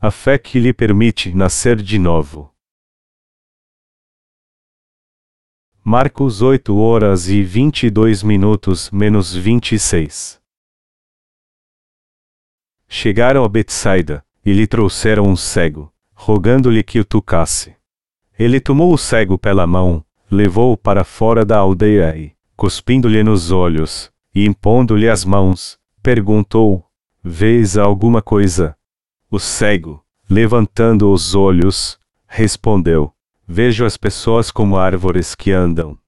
a fé que lhe permite nascer de novo. Marcos 8 horas e 22 minutos menos 26. Chegaram a Betsaida, e lhe trouxeram um cego, rogando-lhe que o tocasse. Ele tomou o cego pela mão, levou-o para fora da aldeia e, cuspindo-lhe nos olhos, e impondo-lhe as mãos, perguntou: Vês alguma coisa? O cego, levantando os olhos, respondeu: Vejo as pessoas como árvores que andam.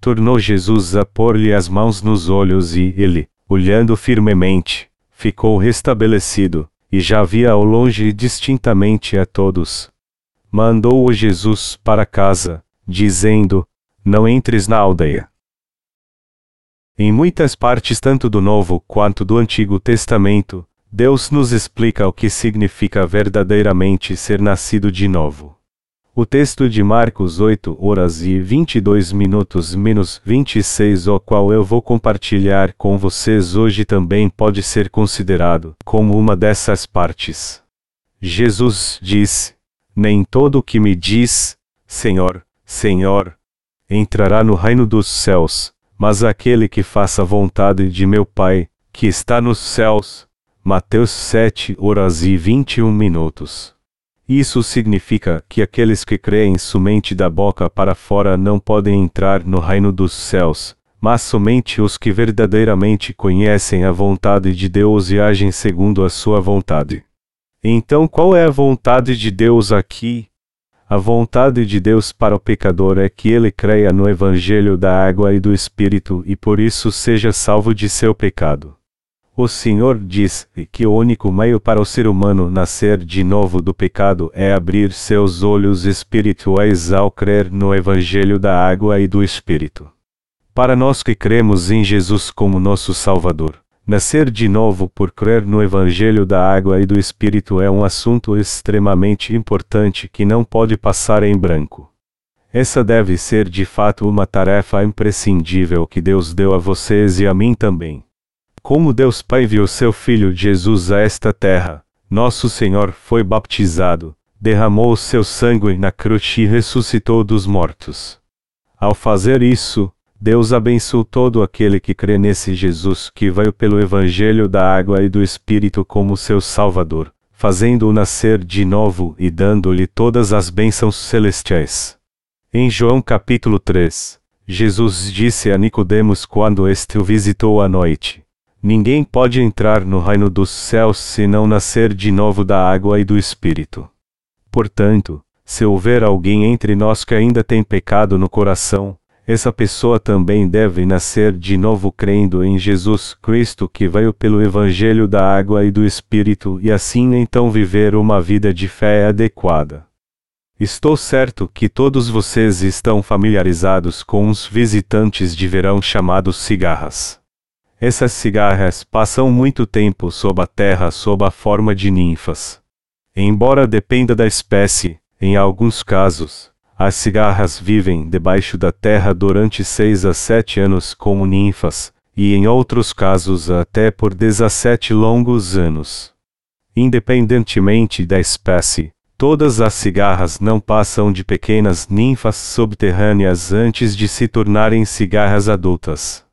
Tornou Jesus a pôr-lhe as mãos nos olhos e ele, olhando firmemente, ficou restabelecido, e já via ao longe distintamente a todos. Mandou-o Jesus para casa, dizendo: Não entres na aldeia. Em muitas partes, tanto do Novo quanto do Antigo Testamento, Deus nos explica o que significa verdadeiramente ser nascido de novo. O texto de Marcos 8 horas e 22 minutos menos 26, o qual eu vou compartilhar com vocês hoje, também pode ser considerado como uma dessas partes. Jesus disse: Nem todo o que me diz, Senhor, Senhor, entrará no reino dos céus, mas aquele que faça a vontade de meu Pai, que está nos céus. Mateus 7 horas e 21 minutos. Isso significa que aqueles que creem somente da boca para fora não podem entrar no reino dos céus, mas somente os que verdadeiramente conhecem a vontade de Deus e agem segundo a sua vontade. Então, qual é a vontade de Deus aqui? A vontade de Deus para o pecador é que ele creia no Evangelho da água e do Espírito e por isso seja salvo de seu pecado. O Senhor diz que o único meio para o ser humano nascer de novo do pecado é abrir seus olhos espirituais ao crer no Evangelho da água e do Espírito. Para nós que cremos em Jesus como nosso Salvador, nascer de novo por crer no Evangelho da água e do Espírito é um assunto extremamente importante que não pode passar em branco. Essa deve ser de fato uma tarefa imprescindível que Deus deu a vocês e a mim também. Como Deus Pai viu seu Filho Jesus a esta terra, nosso Senhor foi baptizado, derramou o seu sangue na cruz e ressuscitou dos mortos. Ao fazer isso, Deus abençoou todo aquele que crê nesse Jesus que veio pelo Evangelho da água e do Espírito como seu Salvador, fazendo-o nascer de novo e dando-lhe todas as bênçãos celestiais. Em João capítulo 3, Jesus disse a Nicodemos quando este o visitou à noite: Ninguém pode entrar no reino dos céus se não nascer de novo da água e do Espírito. Portanto, se houver alguém entre nós que ainda tem pecado no coração, essa pessoa também deve nascer de novo crendo em Jesus Cristo que veio pelo Evangelho da água e do Espírito e assim então viver uma vida de fé adequada. Estou certo que todos vocês estão familiarizados com os visitantes de verão chamados cigarras. Essas cigarras passam muito tempo sob a terra sob a forma de ninfas. Embora dependa da espécie, em alguns casos, as cigarras vivem debaixo da terra durante seis a sete anos como ninfas, e em outros casos até por 17 longos anos. Independentemente da espécie, todas as cigarras não passam de pequenas ninfas subterrâneas antes de se tornarem cigarras adultas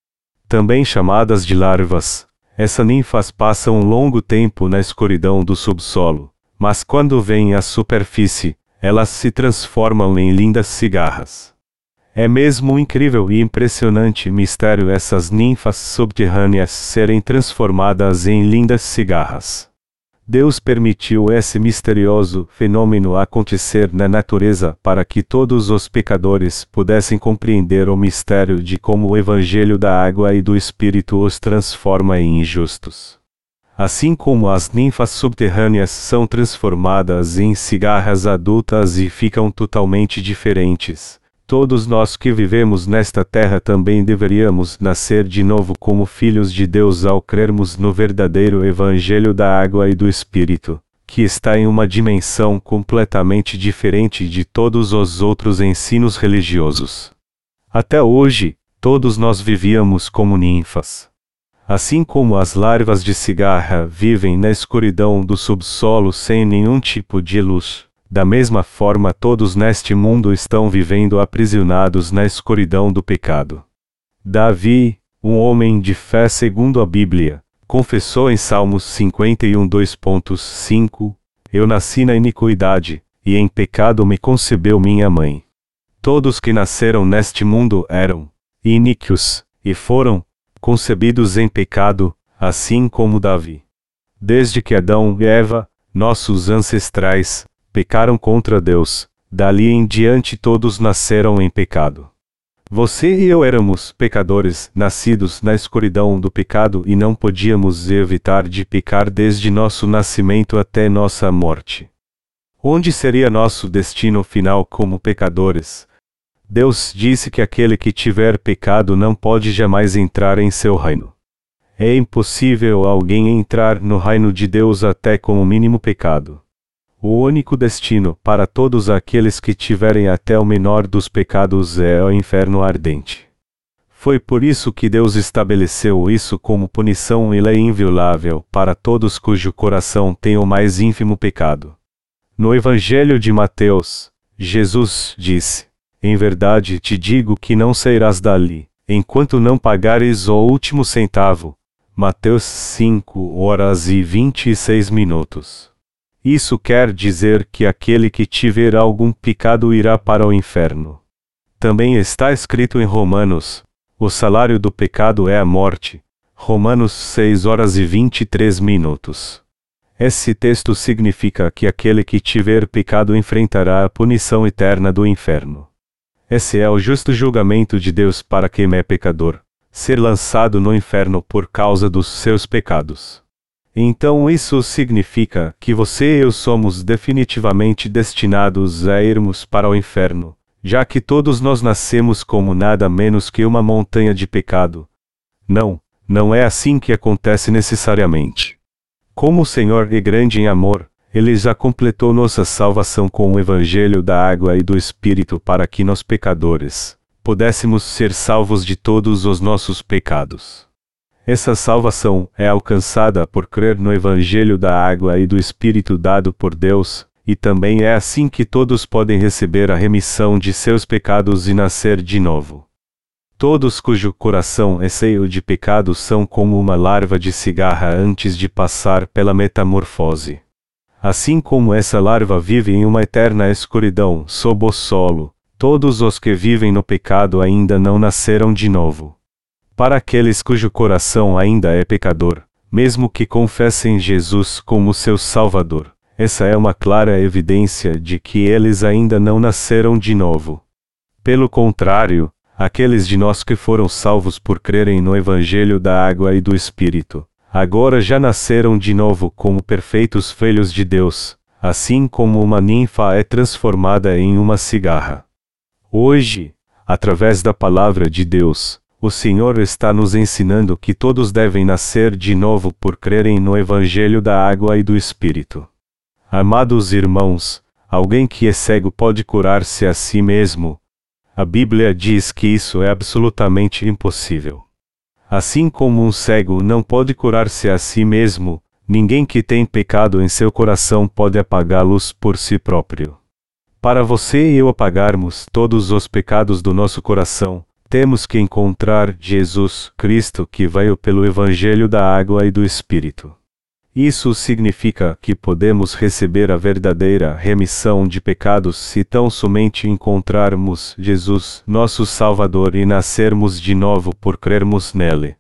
também chamadas de larvas. Essas ninfas passam um longo tempo na escuridão do subsolo, mas quando vêm à superfície, elas se transformam em lindas cigarras. É mesmo um incrível e impressionante mistério essas ninfas subterrâneas serem transformadas em lindas cigarras. Deus permitiu esse misterioso fenômeno acontecer na natureza para que todos os pecadores pudessem compreender o mistério de como o Evangelho da água e do Espírito os transforma em justos. Assim como as ninfas subterrâneas são transformadas em cigarras adultas e ficam totalmente diferentes, Todos nós que vivemos nesta terra também deveríamos nascer de novo como filhos de Deus ao crermos no verdadeiro Evangelho da água e do Espírito, que está em uma dimensão completamente diferente de todos os outros ensinos religiosos. Até hoje, todos nós vivíamos como ninfas. Assim como as larvas de cigarra vivem na escuridão do subsolo sem nenhum tipo de luz, da mesma forma todos neste mundo estão vivendo aprisionados na escuridão do pecado. Davi, um homem de fé segundo a Bíblia, confessou em Salmos 51 2.5: Eu nasci na iniquidade, e em pecado me concebeu minha mãe. Todos que nasceram neste mundo eram iníquos, e foram concebidos em pecado, assim como Davi. Desde que Adão e Eva, nossos ancestrais, pecaram contra Deus, dali em diante todos nasceram em pecado. Você e eu éramos pecadores, nascidos na escuridão do pecado e não podíamos evitar de pecar desde nosso nascimento até nossa morte. Onde seria nosso destino final como pecadores? Deus disse que aquele que tiver pecado não pode jamais entrar em seu reino. É impossível alguém entrar no reino de Deus até com o mínimo pecado. O único destino para todos aqueles que tiverem até o menor dos pecados é o inferno ardente. Foi por isso que Deus estabeleceu isso como punição e lei inviolável para todos cujo coração tem o mais ínfimo pecado. No Evangelho de Mateus, Jesus disse: em verdade te digo que não sairás dali, enquanto não pagares o último centavo. Mateus 5 horas e 26 minutos. Isso quer dizer que aquele que tiver algum pecado irá para o inferno. Também está escrito em Romanos: o salário do pecado é a morte. Romanos 6 horas e 23 minutos. Esse texto significa que aquele que tiver pecado enfrentará a punição eterna do inferno. Esse é o justo julgamento de Deus para quem é pecador, ser lançado no inferno por causa dos seus pecados. Então isso significa que você e eu somos definitivamente destinados a irmos para o inferno, já que todos nós nascemos como nada menos que uma montanha de pecado. Não, não é assim que acontece necessariamente. Como o Senhor é grande em amor, ele já completou nossa salvação com o Evangelho da água e do Espírito para que nós pecadores pudéssemos ser salvos de todos os nossos pecados. Essa salvação é alcançada por crer no Evangelho da água e do Espírito dado por Deus, e também é assim que todos podem receber a remissão de seus pecados e nascer de novo. Todos cujo coração é cheio de pecados são como uma larva de cigarra antes de passar pela metamorfose. Assim como essa larva vive em uma eterna escuridão sob o solo, todos os que vivem no pecado ainda não nasceram de novo. Para aqueles cujo coração ainda é pecador, mesmo que confessem Jesus como seu Salvador, essa é uma clara evidência de que eles ainda não nasceram de novo. Pelo contrário, aqueles de nós que foram salvos por crerem no Evangelho da Água e do Espírito, agora já nasceram de novo como perfeitos filhos de Deus, assim como uma ninfa é transformada em uma cigarra. Hoje, através da palavra de Deus, o Senhor está nos ensinando que todos devem nascer de novo por crerem no Evangelho da Água e do Espírito. Amados irmãos, alguém que é cego pode curar-se a si mesmo. A Bíblia diz que isso é absolutamente impossível. Assim como um cego não pode curar-se a si mesmo, ninguém que tem pecado em seu coração pode apagá-los por si próprio. Para você e eu apagarmos todos os pecados do nosso coração, temos que encontrar Jesus Cristo que veio pelo Evangelho da Água e do Espírito. Isso significa que podemos receber a verdadeira remissão de pecados se tão somente encontrarmos Jesus, nosso Salvador, e nascermos de novo por crermos nele.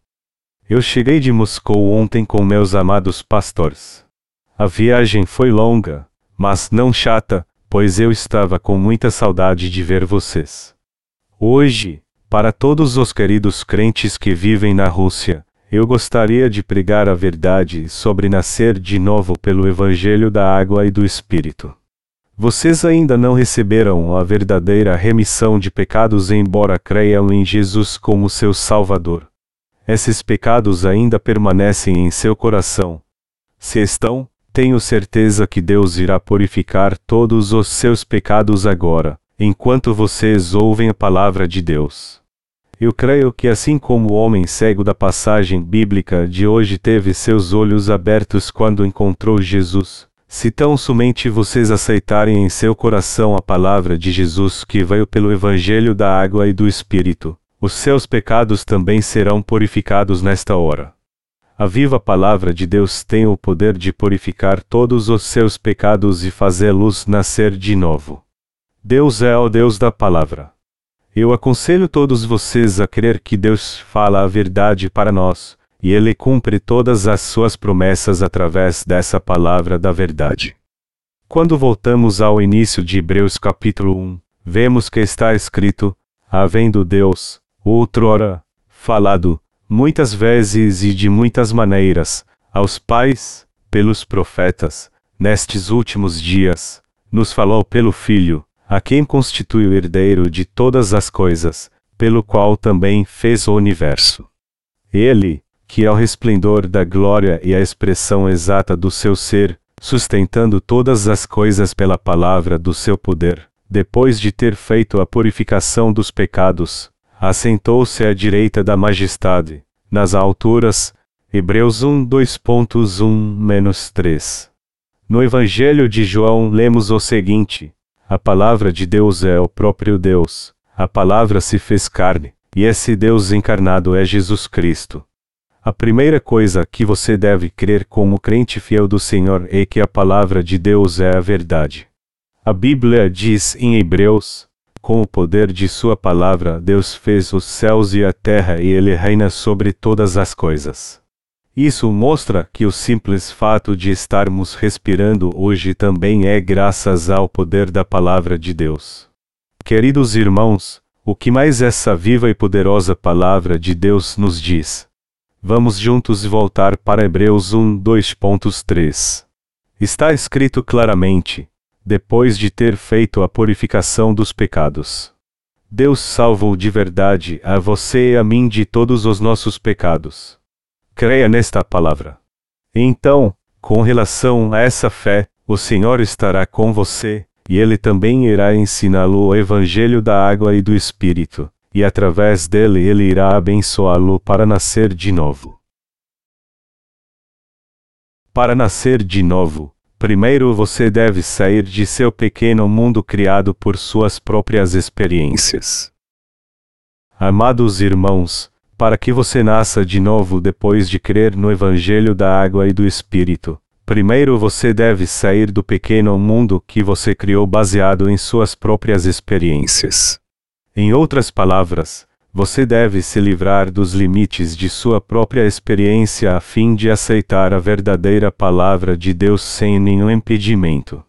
Eu cheguei de Moscou ontem com meus amados pastores. A viagem foi longa, mas não chata, pois eu estava com muita saudade de ver vocês. Hoje, para todos os queridos crentes que vivem na Rússia, eu gostaria de pregar a verdade sobre nascer de novo pelo Evangelho da Água e do Espírito. Vocês ainda não receberam a verdadeira remissão de pecados, embora creiam em Jesus como seu Salvador. Esses pecados ainda permanecem em seu coração. Se estão, tenho certeza que Deus irá purificar todos os seus pecados agora, enquanto vocês ouvem a palavra de Deus. Eu creio que assim como o homem cego da passagem bíblica de hoje teve seus olhos abertos quando encontrou Jesus, se tão somente vocês aceitarem em seu coração a palavra de Jesus que veio pelo Evangelho da água e do Espírito, os seus pecados também serão purificados nesta hora. A viva palavra de Deus tem o poder de purificar todos os seus pecados e fazê-los nascer de novo. Deus é o Deus da palavra. Eu aconselho todos vocês a crer que Deus fala a verdade para nós, e Ele cumpre todas as suas promessas através dessa palavra da verdade. Quando voltamos ao início de Hebreus capítulo 1, vemos que está escrito: havendo Deus, outrora, falado, muitas vezes e de muitas maneiras, aos pais, pelos profetas, nestes últimos dias, nos falou pelo Filho, a quem constitui o herdeiro de todas as coisas, pelo qual também fez o universo. Ele, que é o resplendor da glória e a expressão exata do seu ser, sustentando todas as coisas pela palavra do seu poder, depois de ter feito a purificação dos pecados, assentou-se à direita da majestade, nas alturas. Hebreus 1 2.1-3. No Evangelho de João lemos o seguinte: A palavra de Deus é o próprio Deus, a palavra se fez carne, e esse Deus encarnado é Jesus Cristo. A primeira coisa que você deve crer como crente fiel do Senhor é que a palavra de Deus é a verdade. A Bíblia diz em Hebreus com o poder de Sua palavra, Deus fez os céus e a terra e Ele reina sobre todas as coisas. Isso mostra que o simples fato de estarmos respirando hoje também é graças ao poder da palavra de Deus. Queridos irmãos, o que mais essa viva e poderosa palavra de Deus nos diz? Vamos juntos voltar para Hebreus 1, 2.3. Está escrito claramente: depois de ter feito a purificação dos pecados. Deus salvou de verdade a você e a mim de todos os nossos pecados. Creia nesta palavra. Então, com relação a essa fé, o Senhor estará com você, e ele também irá ensiná-lo o evangelho da água e do Espírito, e através dele ele irá abençoá-lo para nascer de novo. Para nascer de novo, Primeiro você deve sair de seu pequeno mundo criado por suas próprias experiências. Amados irmãos, para que você nasça de novo depois de crer no Evangelho da Água e do Espírito, primeiro você deve sair do pequeno mundo que você criou baseado em suas próprias experiências. Em outras palavras, você deve se livrar dos limites de sua própria experiência a fim de aceitar a verdadeira palavra de Deus sem nenhum impedimento.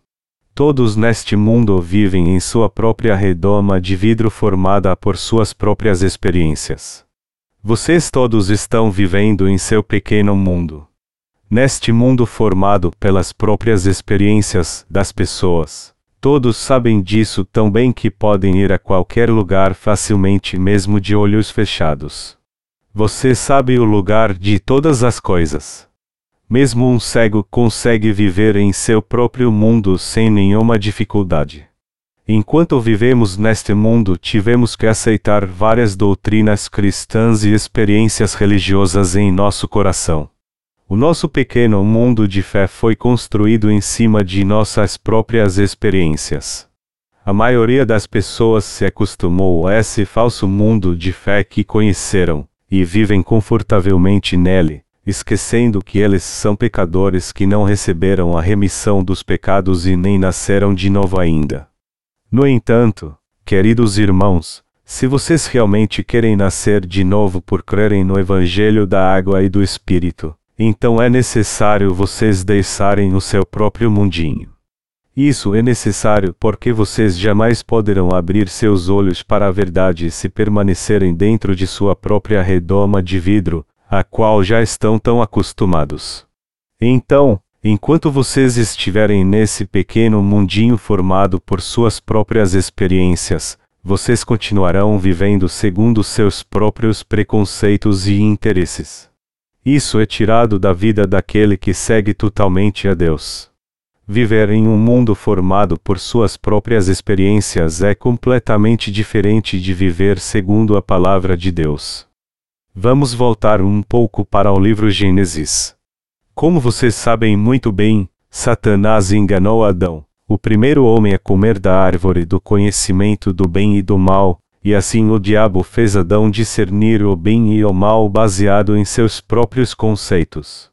Todos neste mundo vivem em sua própria redoma de vidro formada por suas próprias experiências. Vocês todos estão vivendo em seu pequeno mundo. Neste mundo formado pelas próprias experiências das pessoas. Todos sabem disso tão bem que podem ir a qualquer lugar facilmente, mesmo de olhos fechados. Você sabe o lugar de todas as coisas. Mesmo um cego consegue viver em seu próprio mundo sem nenhuma dificuldade. Enquanto vivemos neste mundo, tivemos que aceitar várias doutrinas cristãs e experiências religiosas em nosso coração. O nosso pequeno mundo de fé foi construído em cima de nossas próprias experiências. A maioria das pessoas se acostumou a esse falso mundo de fé que conheceram, e vivem confortavelmente nele, esquecendo que eles são pecadores que não receberam a remissão dos pecados e nem nasceram de novo ainda. No entanto, queridos irmãos, se vocês realmente querem nascer de novo por crerem no Evangelho da Água e do Espírito, então é necessário vocês deixarem o seu próprio mundinho. Isso é necessário porque vocês jamais poderão abrir seus olhos para a verdade se permanecerem dentro de sua própria redoma de vidro, a qual já estão tão acostumados. Então, enquanto vocês estiverem nesse pequeno mundinho formado por suas próprias experiências, vocês continuarão vivendo segundo seus próprios preconceitos e interesses. Isso é tirado da vida daquele que segue totalmente a Deus. Viver em um mundo formado por suas próprias experiências é completamente diferente de viver segundo a palavra de Deus. Vamos voltar um pouco para o livro Gênesis. Como vocês sabem muito bem, Satanás enganou Adão, o primeiro homem a comer da árvore do conhecimento do bem e do mal, e assim o diabo fez Adão discernir o bem e o mal baseado em seus próprios conceitos.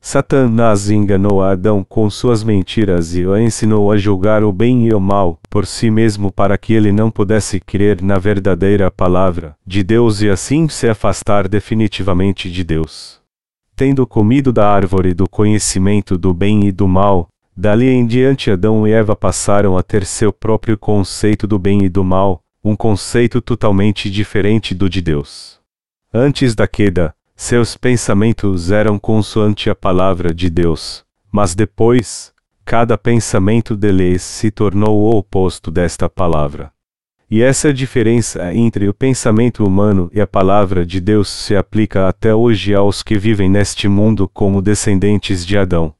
Satanás enganou Adão com suas mentiras e o ensinou a julgar o bem e o mal por si mesmo para que ele não pudesse crer na verdadeira palavra de Deus e assim se afastar definitivamente de Deus. Tendo comido da árvore do conhecimento do bem e do mal, dali em diante Adão e Eva passaram a ter seu próprio conceito do bem e do mal, um conceito totalmente diferente do de Deus. Antes da queda, seus pensamentos eram consoante a palavra de Deus, mas depois, cada pensamento deles se tornou o oposto desta palavra. E essa diferença entre o pensamento humano e a palavra de Deus se aplica até hoje aos que vivem neste mundo como descendentes de Adão.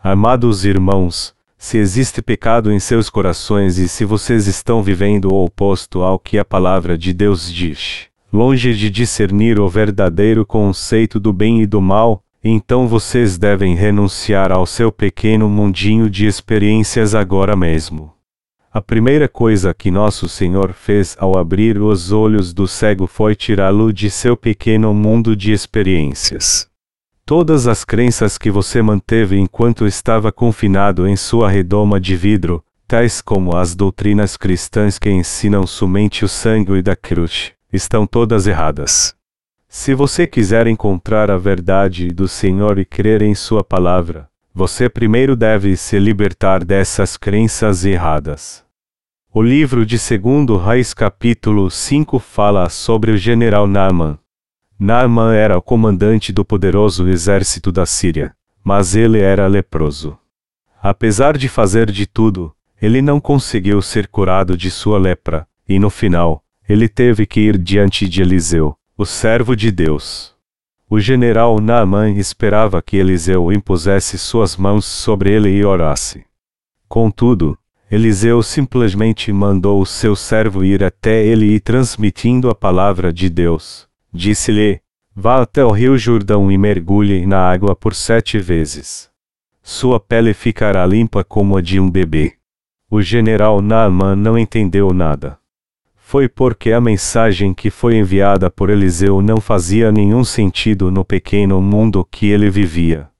Amados irmãos, se existe pecado em seus corações e se vocês estão vivendo o oposto ao que a palavra de Deus diz, longe de discernir o verdadeiro conceito do bem e do mal, então vocês devem renunciar ao seu pequeno mundinho de experiências agora mesmo. A primeira coisa que nosso Senhor fez ao abrir os olhos do cego foi tirá-lo de seu pequeno mundo de experiências. Todas as crenças que você manteve enquanto estava confinado em sua redoma de vidro, tais como as doutrinas cristãs que ensinam somente o sangue da cruz, estão todas erradas. Se você quiser encontrar a verdade do Senhor e crer em Sua palavra, você primeiro deve se libertar dessas crenças erradas. O livro de 2 Reis capítulo 5 fala sobre o general Naaman, Naaman era o comandante do poderoso exército da Síria, mas ele era leproso. Apesar de fazer de tudo, ele não conseguiu ser curado de sua lepra, e no final, ele teve que ir diante de Eliseu, o servo de Deus. O general Naaman esperava que Eliseu impusesse suas mãos sobre ele e orasse. Contudo, Eliseu simplesmente mandou o seu servo ir até ele e transmitindo a palavra de Deus, Disse-lhe: Vá até o rio Jordão e mergulhe na água por sete vezes. Sua pele ficará limpa como a de um bebê. O general Naaman não entendeu nada. Foi porque a mensagem que foi enviada por Eliseu não fazia nenhum sentido no pequeno mundo que ele vivia.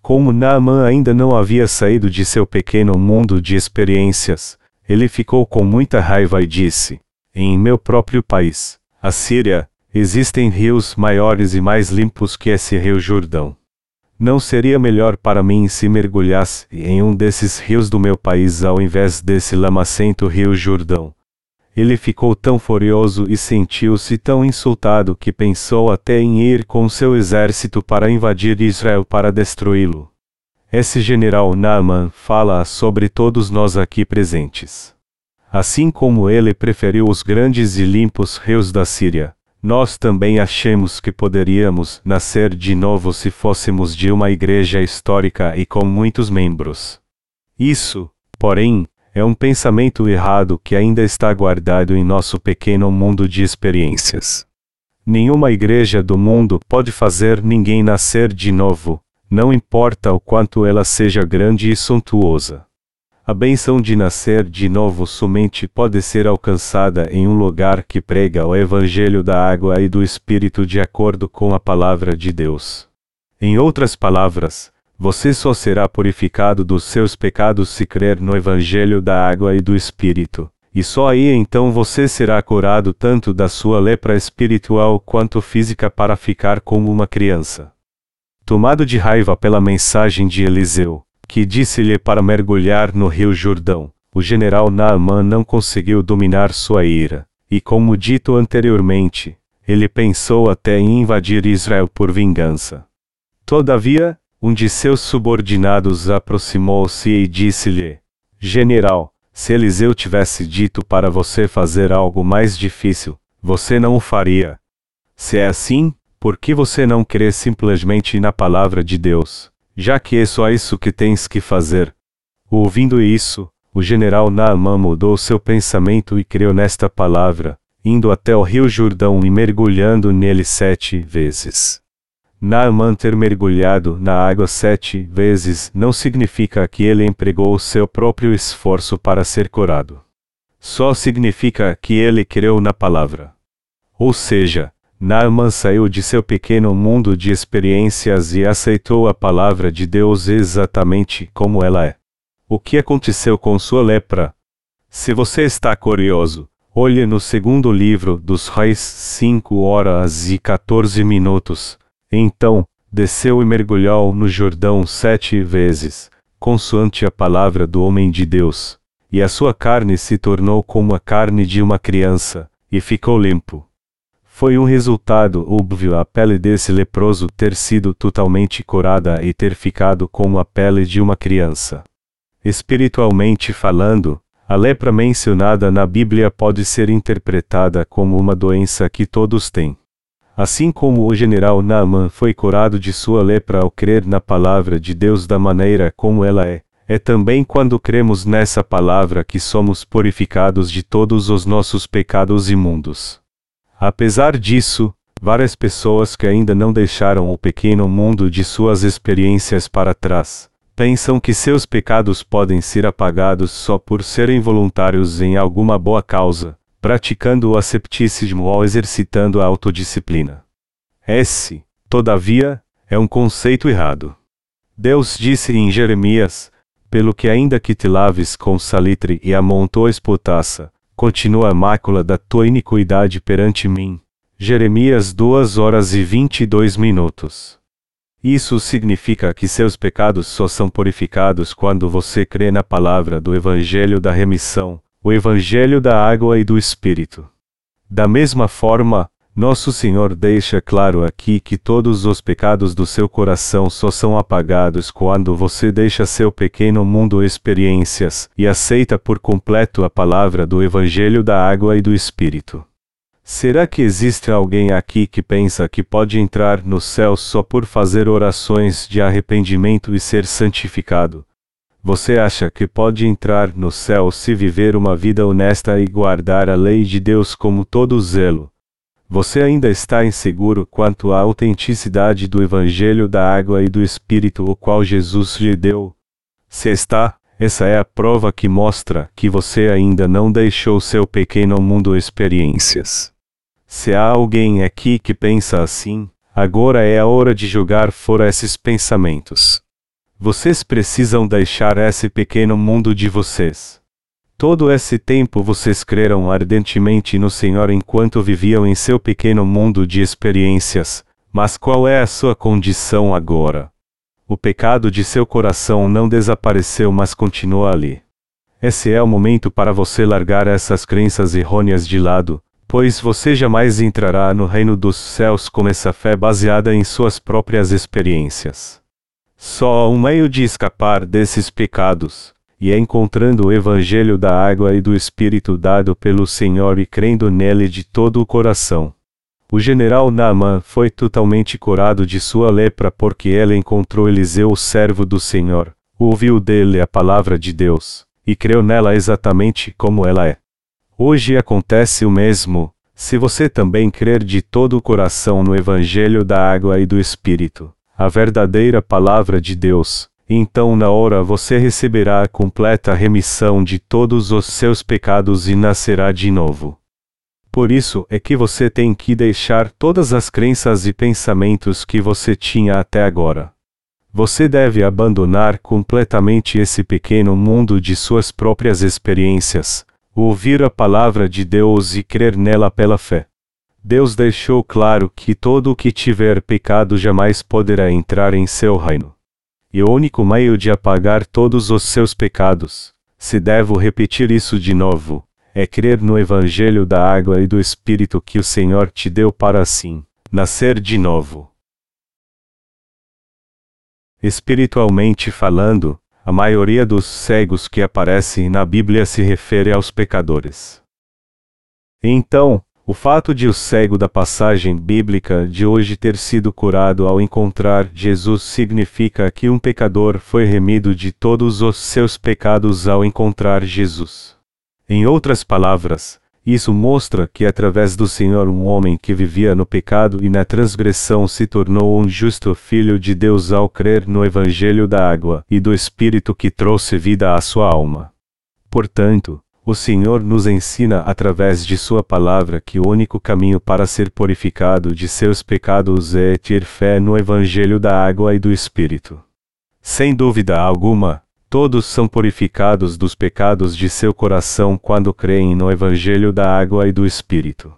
Como Naaman ainda não havia saído de seu pequeno mundo de experiências, ele ficou com muita raiva e disse: Em meu próprio país, a Síria, Existem rios maiores e mais limpos que esse rio Jordão. Não seria melhor para mim se mergulhasse em um desses rios do meu país ao invés desse lamacento rio Jordão? Ele ficou tão furioso e sentiu-se tão insultado que pensou até em ir com seu exército para invadir Israel para destruí-lo. Esse general Naaman fala sobre todos nós aqui presentes. Assim como ele preferiu os grandes e limpos rios da Síria, nós também achamos que poderíamos nascer de novo se fôssemos de uma igreja histórica e com muitos membros. Isso, porém, é um pensamento errado que ainda está guardado em nosso pequeno mundo de experiências. Nenhuma igreja do mundo pode fazer ninguém nascer de novo, não importa o quanto ela seja grande e suntuosa. A benção de nascer de novo somente pode ser alcançada em um lugar que prega o Evangelho da água e do Espírito de acordo com a palavra de Deus. Em outras palavras, você só será purificado dos seus pecados se crer no Evangelho da água e do Espírito, e só aí então você será curado tanto da sua lepra espiritual quanto física para ficar como uma criança. Tomado de raiva pela mensagem de Eliseu, que disse-lhe para mergulhar no rio Jordão. O general Naaman não conseguiu dominar sua ira, e como dito anteriormente, ele pensou até em invadir Israel por vingança. Todavia, um de seus subordinados aproximou-se e disse-lhe: General, se Eliseu tivesse dito para você fazer algo mais difícil, você não o faria. Se é assim, por que você não crê simplesmente na palavra de Deus? já que é só isso que tens que fazer. Ouvindo isso, o general Naaman mudou seu pensamento e creu nesta palavra, indo até o rio Jordão e mergulhando nele sete vezes. Naaman ter mergulhado na água sete vezes não significa que ele empregou seu próprio esforço para ser curado. Só significa que ele creu na palavra. Ou seja, Naaman saiu de seu pequeno mundo de experiências e aceitou a palavra de Deus exatamente como ela é. O que aconteceu com sua lepra? Se você está curioso, olhe no segundo livro dos Reis 5 horas e 14 minutos. Então, desceu e mergulhou no Jordão sete vezes, consoante a palavra do homem de Deus, e a sua carne se tornou como a carne de uma criança, e ficou limpo. Foi um resultado óbvio a pele desse leproso ter sido totalmente curada e ter ficado como a pele de uma criança. Espiritualmente falando, a lepra mencionada na Bíblia pode ser interpretada como uma doença que todos têm. Assim como o general Naaman foi curado de sua lepra ao crer na palavra de Deus da maneira como ela é, é também quando cremos nessa palavra que somos purificados de todos os nossos pecados imundos. Apesar disso, várias pessoas que ainda não deixaram o pequeno mundo de suas experiências para trás, pensam que seus pecados podem ser apagados só por serem voluntários em alguma boa causa, praticando o ascepticismo ou exercitando a autodisciplina. Esse, todavia, é um conceito errado. Deus disse em Jeremias: Pelo que ainda que te laves com salitre e amontoes potassa, continua a mácula da tua iniquidade perante mim. Jeremias 2 horas e 22 minutos. Isso significa que seus pecados só são purificados quando você crê na palavra do Evangelho da remissão, o Evangelho da água e do Espírito. Da mesma forma, nosso Senhor deixa claro aqui que todos os pecados do seu coração só são apagados quando você deixa seu pequeno mundo experiências e aceita por completo a palavra do Evangelho da água e do Espírito. Será que existe alguém aqui que pensa que pode entrar no céu só por fazer orações de arrependimento e ser santificado? Você acha que pode entrar no céu se viver uma vida honesta e guardar a lei de Deus como todo zelo? Você ainda está inseguro quanto à autenticidade do Evangelho da água e do Espírito o qual Jesus lhe deu? Se está, essa é a prova que mostra que você ainda não deixou seu pequeno mundo experiências. Se há alguém aqui que pensa assim, agora é a hora de jogar fora esses pensamentos. Vocês precisam deixar esse pequeno mundo de vocês. Todo esse tempo vocês creram ardentemente no Senhor enquanto viviam em seu pequeno mundo de experiências, mas qual é a sua condição agora? O pecado de seu coração não desapareceu, mas continua ali. Esse é o momento para você largar essas crenças errôneas de lado, pois você jamais entrará no reino dos céus com essa fé baseada em suas próprias experiências. Só há um meio de escapar desses pecados, e é encontrando o Evangelho da água e do Espírito dado pelo Senhor e crendo nele de todo o coração. O general Naaman foi totalmente curado de sua lepra porque ele encontrou Eliseu, o servo do Senhor, ouviu dele a palavra de Deus, e creu nela exatamente como ela é. Hoje acontece o mesmo, se você também crer de todo o coração no Evangelho da água e do Espírito, a verdadeira palavra de Deus, então na hora você receberá a completa remissão de todos os seus pecados e nascerá de novo. Por isso é que você tem que deixar todas as crenças e pensamentos que você tinha até agora. Você deve abandonar completamente esse pequeno mundo de suas próprias experiências, ouvir a palavra de Deus e crer nela pela fé. Deus deixou claro que todo o que tiver pecado jamais poderá entrar em seu reino. E o único meio de apagar todos os seus pecados, se devo repetir isso de novo, é crer no Evangelho da água e do Espírito que o Senhor te deu para assim, nascer de novo. Espiritualmente falando, a maioria dos cegos que aparecem na Bíblia se refere aos pecadores. Então, O fato de o cego da passagem bíblica de hoje ter sido curado ao encontrar Jesus significa que um pecador foi remido de todos os seus pecados ao encontrar Jesus. Em outras palavras, isso mostra que através do Senhor um homem que vivia no pecado e na transgressão se tornou um justo filho de Deus ao crer no Evangelho da água e do Espírito que trouxe vida à sua alma. Portanto, o Senhor nos ensina através de Sua palavra que o único caminho para ser purificado de seus pecados é ter fé no Evangelho da água e do Espírito. Sem dúvida alguma, todos são purificados dos pecados de seu coração quando creem no Evangelho da água e do Espírito.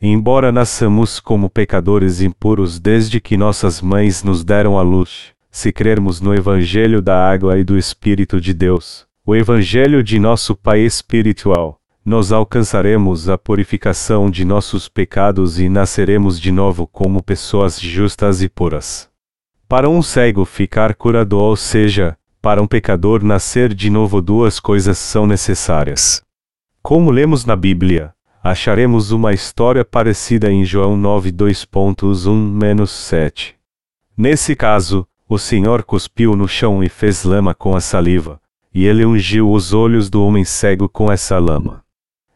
Embora nasçamos como pecadores impuros desde que nossas mães nos deram a luz, se crermos no Evangelho da água e do Espírito de Deus, o Evangelho de nosso Pai espiritual, nós alcançaremos a purificação de nossos pecados e nasceremos de novo como pessoas justas e puras. Para um cego ficar curado, ou seja, para um pecador nascer de novo, duas coisas são necessárias. Como lemos na Bíblia, acharemos uma história parecida em João 9:2.1-7. Nesse caso, o Senhor cuspiu no chão e fez lama com a saliva, e ele ungiu os olhos do homem cego com essa lama.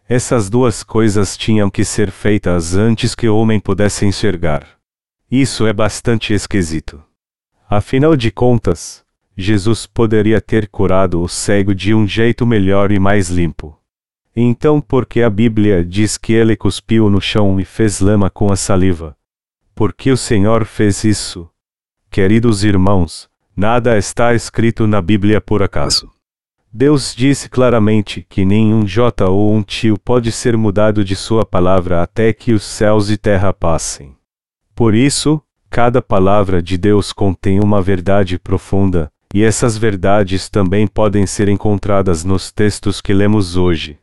Essas duas coisas tinham que ser feitas antes que o homem pudesse enxergar. Isso é bastante esquisito. Afinal de contas, Jesus poderia ter curado o cego de um jeito melhor e mais limpo. Então, por que a Bíblia diz que ele cuspiu no chão e fez lama com a saliva? Por que o Senhor fez isso? Queridos irmãos, nada está escrito na Bíblia por acaso. Deus disse claramente que nenhum J ou um tio pode ser mudado de sua palavra até que os céus e terra passem. Por isso, cada palavra de Deus contém uma verdade profunda, e essas verdades também podem ser encontradas nos textos que lemos hoje.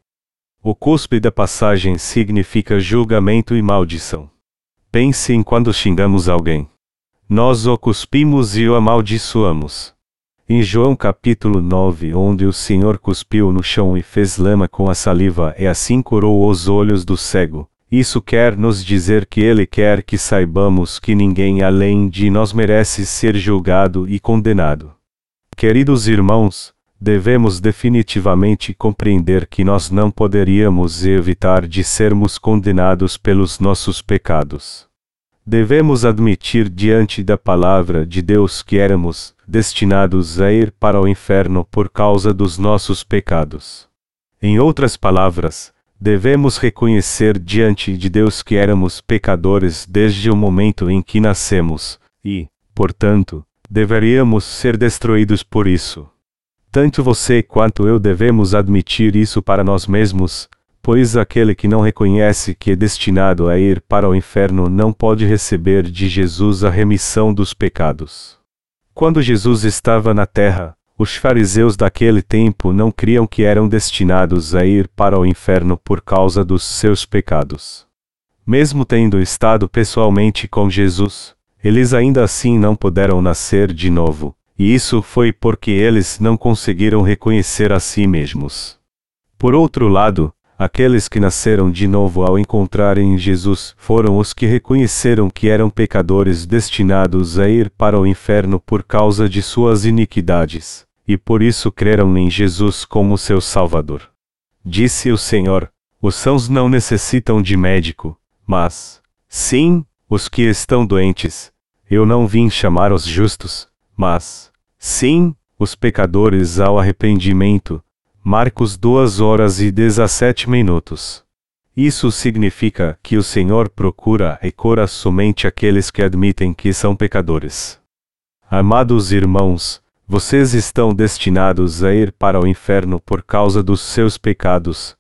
O cuspe da passagem significa julgamento e maldição. Pense em quando xingamos alguém. Nós o cuspimos e o amaldiçoamos. Em João capítulo 9, onde o Senhor cuspiu no chão e fez lama com a saliva e assim curou os olhos do cego, isso quer nos dizer que ele quer que saibamos que ninguém além de nós merece ser julgado e condenado. Queridos irmãos, devemos definitivamente compreender que nós não poderíamos evitar de sermos condenados pelos nossos pecados. Devemos admitir diante da palavra de Deus que éramos, destinados a ir para o inferno por causa dos nossos pecados. Em outras palavras, devemos reconhecer diante de Deus que éramos pecadores desde o momento em que nascemos, e, portanto, deveríamos ser destruídos por isso. Tanto você quanto eu devemos admitir isso para nós mesmos, pois aquele que não reconhece que é destinado a ir para o inferno não pode receber de Jesus a remissão dos pecados. Quando Jesus estava na terra, os fariseus daquele tempo não criam que eram destinados a ir para o inferno por causa dos seus pecados. Mesmo tendo estado pessoalmente com Jesus, eles ainda assim não puderam nascer de novo, e isso foi porque eles não conseguiram reconhecer a si mesmos. Por outro lado, Aqueles que nasceram de novo ao encontrarem Jesus foram os que reconheceram que eram pecadores destinados a ir para o inferno por causa de suas iniquidades, e por isso creram em Jesus como seu Salvador. Disse o Senhor: Os sãos não necessitam de médico, mas, sim, os que estão doentes. Eu não vim chamar os justos, mas, sim, os pecadores ao arrependimento. Marcos 2 horas e 17 minutos. Isso significa que o Senhor procura e cura somente aqueles que admitem que são pecadores. Amados irmãos, vocês estão destinados a ir para o inferno por causa dos seus pecados.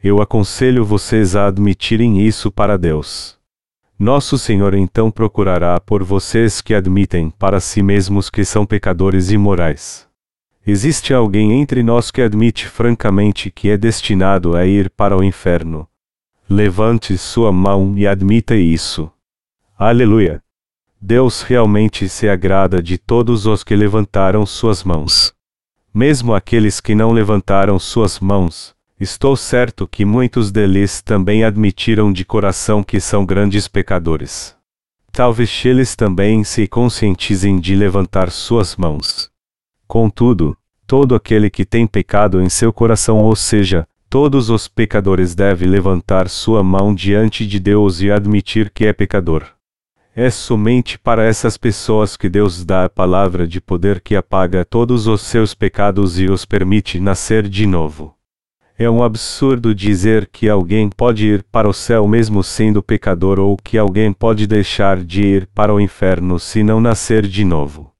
Eu aconselho vocês a admitirem isso para Deus. Nosso Senhor então procurará por vocês que admitem para si mesmos que são pecadores imorais. Existe alguém entre nós que admite francamente que é destinado a ir para o inferno. Levante sua mão e admita isso. Aleluia! Deus realmente se agrada de todos os que levantaram suas mãos. Mesmo aqueles que não levantaram suas mãos, Estou certo que muitos deles também admitiram de coração que são grandes pecadores. Talvez eles também se conscientizem de levantar suas mãos. Contudo, todo aquele que tem pecado em seu coração, ou seja, todos os pecadores deve levantar sua mão diante de Deus e admitir que é pecador. É somente para essas pessoas que Deus dá a palavra de poder que apaga todos os seus pecados e os permite nascer de novo. É um absurdo dizer que alguém pode ir para o céu mesmo sendo pecador ou que alguém pode deixar de ir para o inferno se não nascer de novo.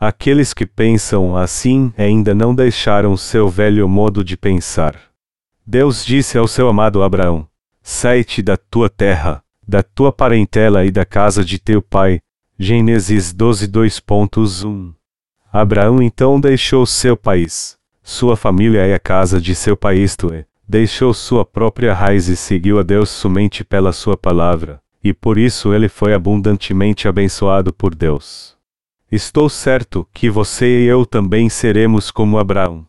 Aqueles que pensam assim ainda não deixaram seu velho modo de pensar. Deus disse ao seu amado Abraão: Sai-te da tua terra, da tua parentela e da casa de teu pai. Gênesis 12, 2.1 Abraão então deixou seu país sua família e a casa de seu pai, isto é, deixou sua própria raiz e seguiu a Deus somente pela sua palavra, e por isso ele foi abundantemente abençoado por Deus. Estou certo que você e eu também seremos como Abraão.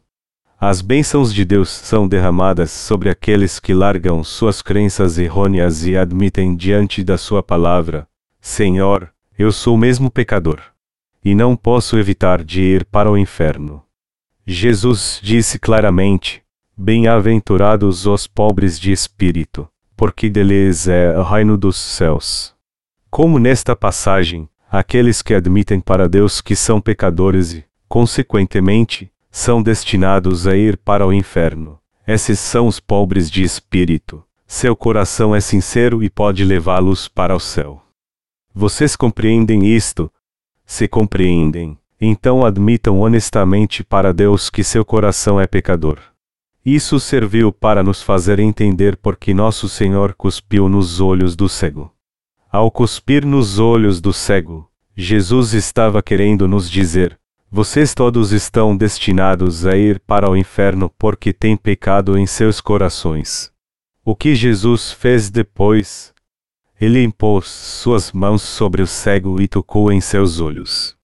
As bênçãos de Deus são derramadas sobre aqueles que largam suas crenças errôneas e admitem diante da Sua palavra: Senhor, eu sou mesmo pecador. E não posso evitar de ir para o inferno. Jesus disse claramente: Bem-aventurados os pobres de espírito, porque deles é o reino dos céus. Como nesta passagem, aqueles que admitem para Deus que são pecadores e, consequentemente, são destinados a ir para o inferno. Esses são os pobres de espírito. Seu coração é sincero e pode levá-los para o céu. Vocês compreendem isto? Se compreendem, então admitam honestamente para Deus que seu coração é pecador. Isso serviu para nos fazer entender por que nosso Senhor cuspiu nos olhos do cego. Ao cuspir nos olhos do cego, Jesus estava querendo nos dizer: vocês todos estão destinados a ir para o inferno porque têm pecado em seus corações. O que Jesus fez depois? Ele impôs suas mãos sobre o cego e tocou em seus olhos.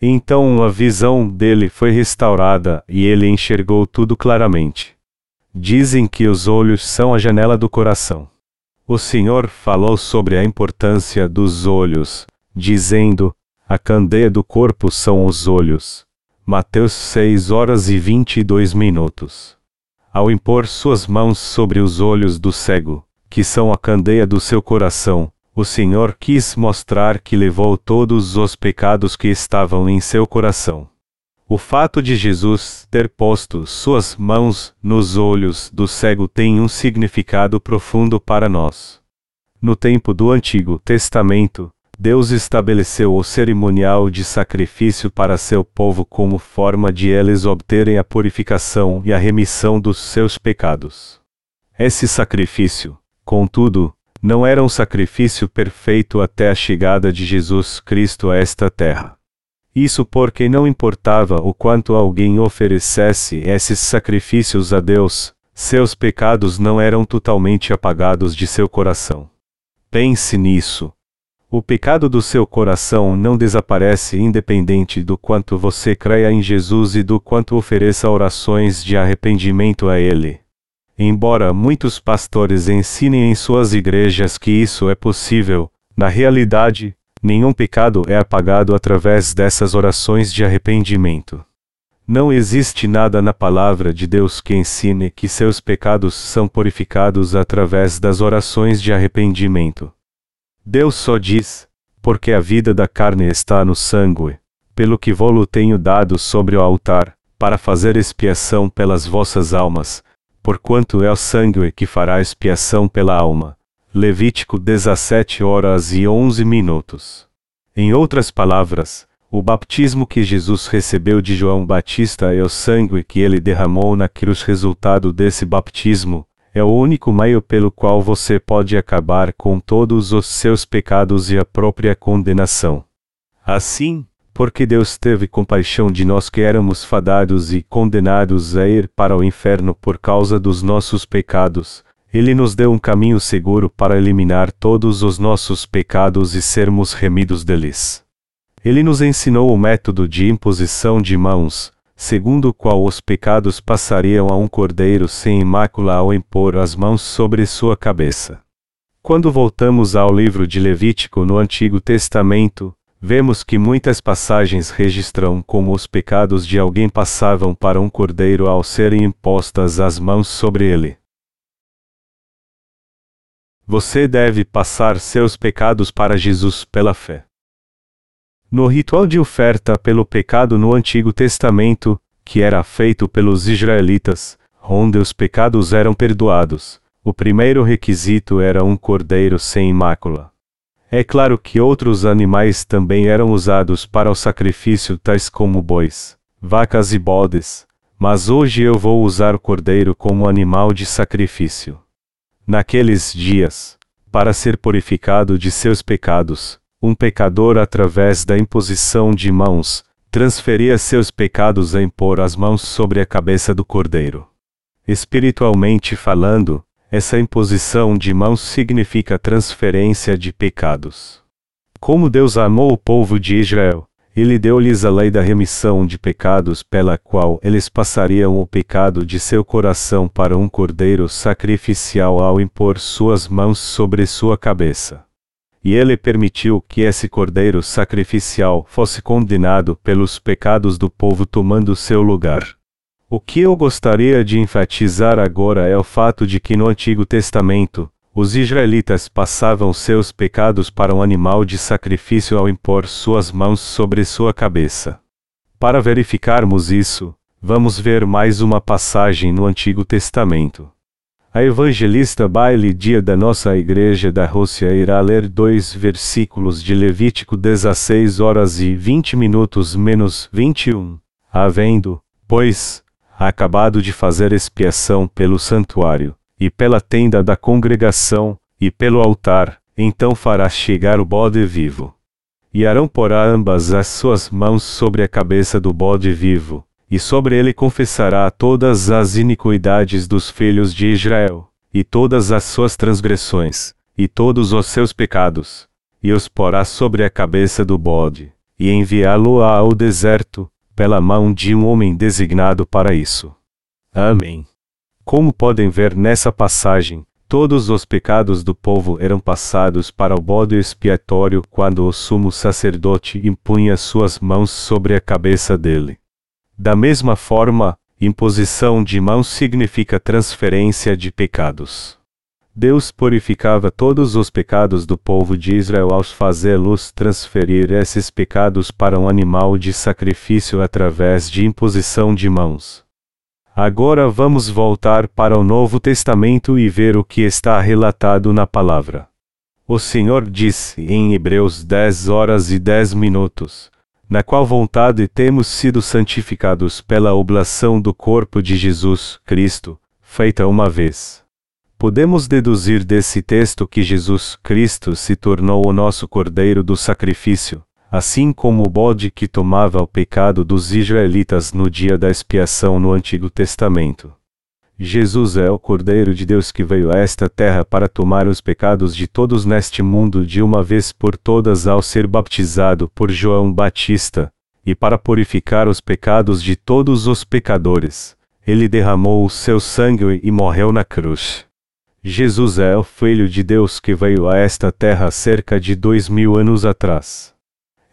Então a visão dele foi restaurada e ele enxergou tudo claramente. Dizem que os olhos são a janela do coração. O Senhor falou sobre a importância dos olhos, dizendo: A candeia do corpo são os olhos. Mateus 6 horas e 22 minutos. Ao impor suas mãos sobre os olhos do cego, que são a candeia do seu coração, o Senhor quis mostrar que levou todos os pecados que estavam em seu coração. O fato de Jesus ter posto suas mãos nos olhos do cego tem um significado profundo para nós. No tempo do Antigo Testamento, Deus estabeleceu o cerimonial de sacrifício para seu povo como forma de eles obterem a purificação e a remissão dos seus pecados. Esse sacrifício, contudo, não era um sacrifício perfeito até a chegada de Jesus Cristo a esta terra. Isso porque não importava o quanto alguém oferecesse esses sacrifícios a Deus, seus pecados não eram totalmente apagados de seu coração. Pense nisso. O pecado do seu coração não desaparece independente do quanto você creia em Jesus e do quanto ofereça orações de arrependimento a Ele. Embora muitos pastores ensinem em suas igrejas que isso é possível, na realidade, nenhum pecado é apagado através dessas orações de arrependimento. Não existe nada na palavra de Deus que ensine que seus pecados são purificados através das orações de arrependimento. Deus só diz: porque a vida da carne está no sangue, pelo que vou-lo tenho dado sobre o altar, para fazer expiação pelas vossas almas, porquanto é o sangue que fará expiação pela alma. Levítico 17 horas e 11 minutos. Em outras palavras, o baptismo que Jesus recebeu de João Batista é o sangue que ele derramou na cruz. Resultado desse baptismo é o único meio pelo qual você pode acabar com todos os seus pecados e a própria condenação. Assim, porque Deus teve compaixão de nós que éramos fadados e condenados a ir para o inferno por causa dos nossos pecados. Ele nos deu um caminho seguro para eliminar todos os nossos pecados e sermos remidos deles. Ele nos ensinou o método de imposição de mãos, segundo o qual os pecados passariam a um cordeiro sem mácula ao impor as mãos sobre sua cabeça. Quando voltamos ao livro de Levítico no Antigo Testamento, vemos que muitas passagens registram como os pecados de alguém passavam para um cordeiro ao serem impostas as mãos sobre ele. Você deve passar seus pecados para Jesus pela fé. No ritual de oferta pelo pecado no Antigo Testamento, que era feito pelos israelitas, onde os pecados eram perdoados, o primeiro requisito era um cordeiro sem mácula. É claro que outros animais também eram usados para o sacrifício, tais como bois, vacas e bodes, mas hoje eu vou usar o cordeiro como animal de sacrifício. Naqueles dias, para ser purificado de seus pecados, um pecador, através da imposição de mãos, transferia seus pecados a impor as mãos sobre a cabeça do cordeiro. Espiritualmente falando, essa imposição de mãos significa transferência de pecados. Como Deus amou o povo de Israel, ele deu-lhes a lei da remissão de pecados, pela qual eles passariam o pecado de seu coração para um cordeiro sacrificial ao impor suas mãos sobre sua cabeça. E ele permitiu que esse cordeiro sacrificial fosse condenado pelos pecados do povo tomando seu lugar. O que eu gostaria de enfatizar agora é o fato de que no Antigo Testamento, os israelitas passavam seus pecados para um animal de sacrifício ao impor suas mãos sobre sua cabeça. Para verificarmos isso, vamos ver mais uma passagem no Antigo Testamento. A evangelista Baile Dia da nossa Igreja da Rússia irá ler dois versículos de Levítico 16 horas e 20 minutos menos 21. Havendo, pois, acabado de fazer expiação pelo santuário, e pela tenda da congregação, e pelo altar, então fará chegar o bode vivo. E Arão porá ambas as suas mãos sobre a cabeça do bode vivo, e sobre ele confessará todas as iniquidades dos filhos de Israel, e todas as suas transgressões, e todos os seus pecados, e os porá sobre a cabeça do bode, e enviá-lo ao deserto, pela mão de um homem designado para isso. Amém. Como podem ver nessa passagem, todos os pecados do povo eram passados para o bode expiatório quando o sumo sacerdote impunha suas mãos sobre a cabeça dele. Da mesma forma, imposição de mãos significa transferência de pecados. Deus purificava todos os pecados do povo de Israel ao fazê-los transferir esses pecados para um animal de sacrifício através de imposição de mãos. Agora vamos voltar para o Novo Testamento e ver o que está relatado na palavra. O Senhor disse em Hebreus 10 horas e 10 minutos: Na qual vontade temos sido santificados pela oblação do corpo de Jesus Cristo, feita uma vez Podemos deduzir desse texto que Jesus Cristo se tornou o nosso cordeiro do sacrifício, assim como o bode que tomava o pecado dos israelitas no dia da expiação no Antigo Testamento. Jesus é o Cordeiro de Deus que veio a esta terra para tomar os pecados de todos neste mundo de uma vez por todas ao ser baptizado por João Batista, e para purificar os pecados de todos os pecadores, ele derramou o seu sangue e morreu na cruz. Jesus é o Filho de Deus que veio a esta terra cerca de dois mil anos atrás.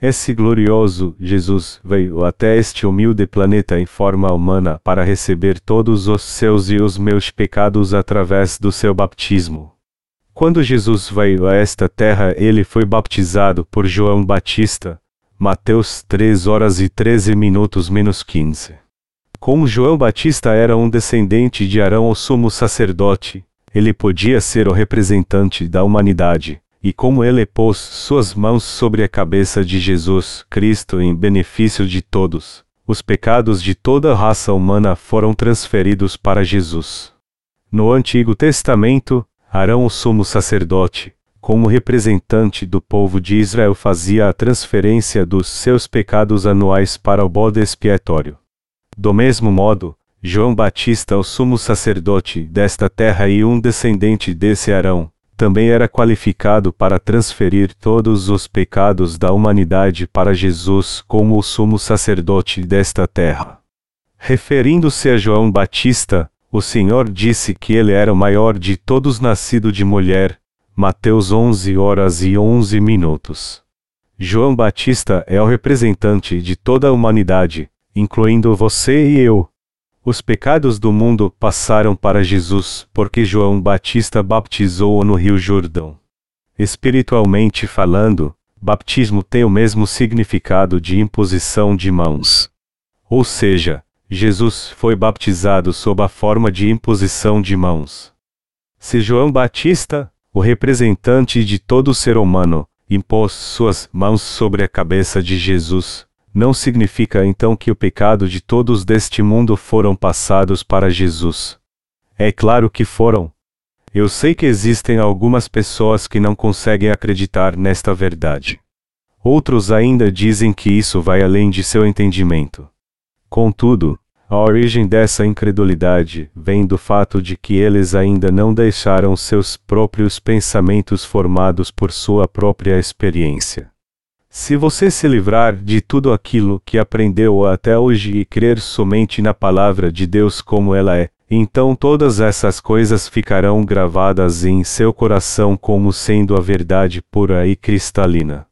Esse glorioso Jesus veio até este humilde planeta em forma humana para receber todos os seus e os meus pecados através do seu baptismo. Quando Jesus veio a esta terra, ele foi baptizado por João Batista. Mateus 3 horas e 13 minutos menos 15. Como João Batista era um descendente de Arão, o sumo sacerdote, ele podia ser o representante da humanidade, e como ele pôs suas mãos sobre a cabeça de Jesus Cristo em benefício de todos, os pecados de toda a raça humana foram transferidos para Jesus. No Antigo Testamento, Arão, o sumo sacerdote, como representante do povo de Israel, fazia a transferência dos seus pecados anuais para o bode expiatório. Do mesmo modo, João Batista, o sumo sacerdote desta terra e um descendente desse Arão, também era qualificado para transferir todos os pecados da humanidade para Jesus como o sumo sacerdote desta terra. Referindo-se a João Batista, o Senhor disse que ele era o maior de todos nascido de mulher. Mateus 11 horas e 11 minutos. João Batista é o representante de toda a humanidade, incluindo você e eu. Os pecados do mundo passaram para Jesus porque João Batista baptizou-o no Rio Jordão. Espiritualmente falando, baptismo tem o mesmo significado de imposição de mãos. Ou seja, Jesus foi baptizado sob a forma de imposição de mãos. Se João Batista, o representante de todo ser humano, impôs suas mãos sobre a cabeça de Jesus, não significa então que o pecado de todos deste mundo foram passados para Jesus. É claro que foram. Eu sei que existem algumas pessoas que não conseguem acreditar nesta verdade. Outros ainda dizem que isso vai além de seu entendimento. Contudo, a origem dessa incredulidade vem do fato de que eles ainda não deixaram seus próprios pensamentos formados por sua própria experiência. Se você se livrar de tudo aquilo que aprendeu até hoje e crer somente na palavra de Deus como ela é, então todas essas coisas ficarão gravadas em seu coração como sendo a verdade pura e cristalina.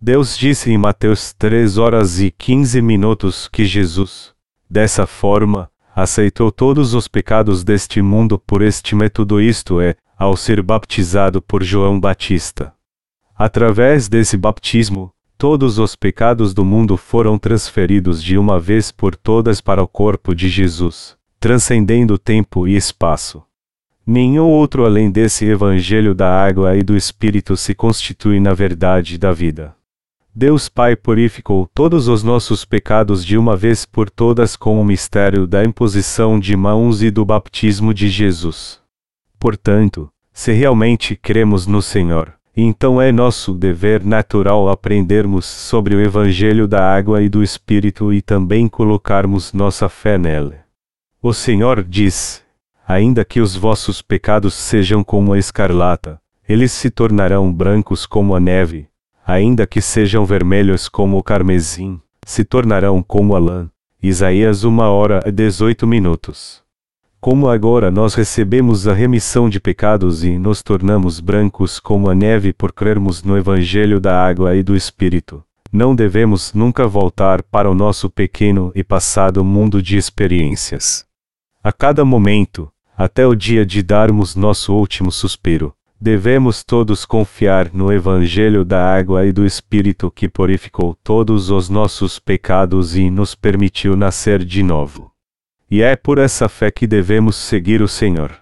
Deus disse em Mateus 3 horas e 15 minutos que Jesus, dessa forma, aceitou todos os pecados deste mundo por este método, isto é, ao ser baptizado por João Batista. Através desse baptismo, todos os pecados do mundo foram transferidos de uma vez por todas para o corpo de Jesus, transcendendo tempo e espaço. Nenhum outro além desse Evangelho da água e do Espírito se constitui na verdade da vida. Deus Pai purificou todos os nossos pecados de uma vez por todas com o mistério da imposição de mãos e do baptismo de Jesus. Portanto, se realmente cremos no Senhor, então é nosso dever natural aprendermos sobre o Evangelho da água e do Espírito e também colocarmos nossa fé nele. O Senhor diz: Ainda que os vossos pecados sejam como a escarlata, eles se tornarão brancos como a neve ainda que sejam vermelhos como o carmesim, se tornarão como a lã. Isaías 1 hora e 18 minutos. Como agora nós recebemos a remissão de pecados e nos tornamos brancos como a neve por crermos no Evangelho da água e do Espírito, não devemos nunca voltar para o nosso pequeno e passado mundo de experiências. A cada momento, até o dia de darmos nosso último suspiro, Devemos todos confiar no Evangelho da água e do Espírito que purificou todos os nossos pecados e nos permitiu nascer de novo. E é por essa fé que devemos seguir o Senhor.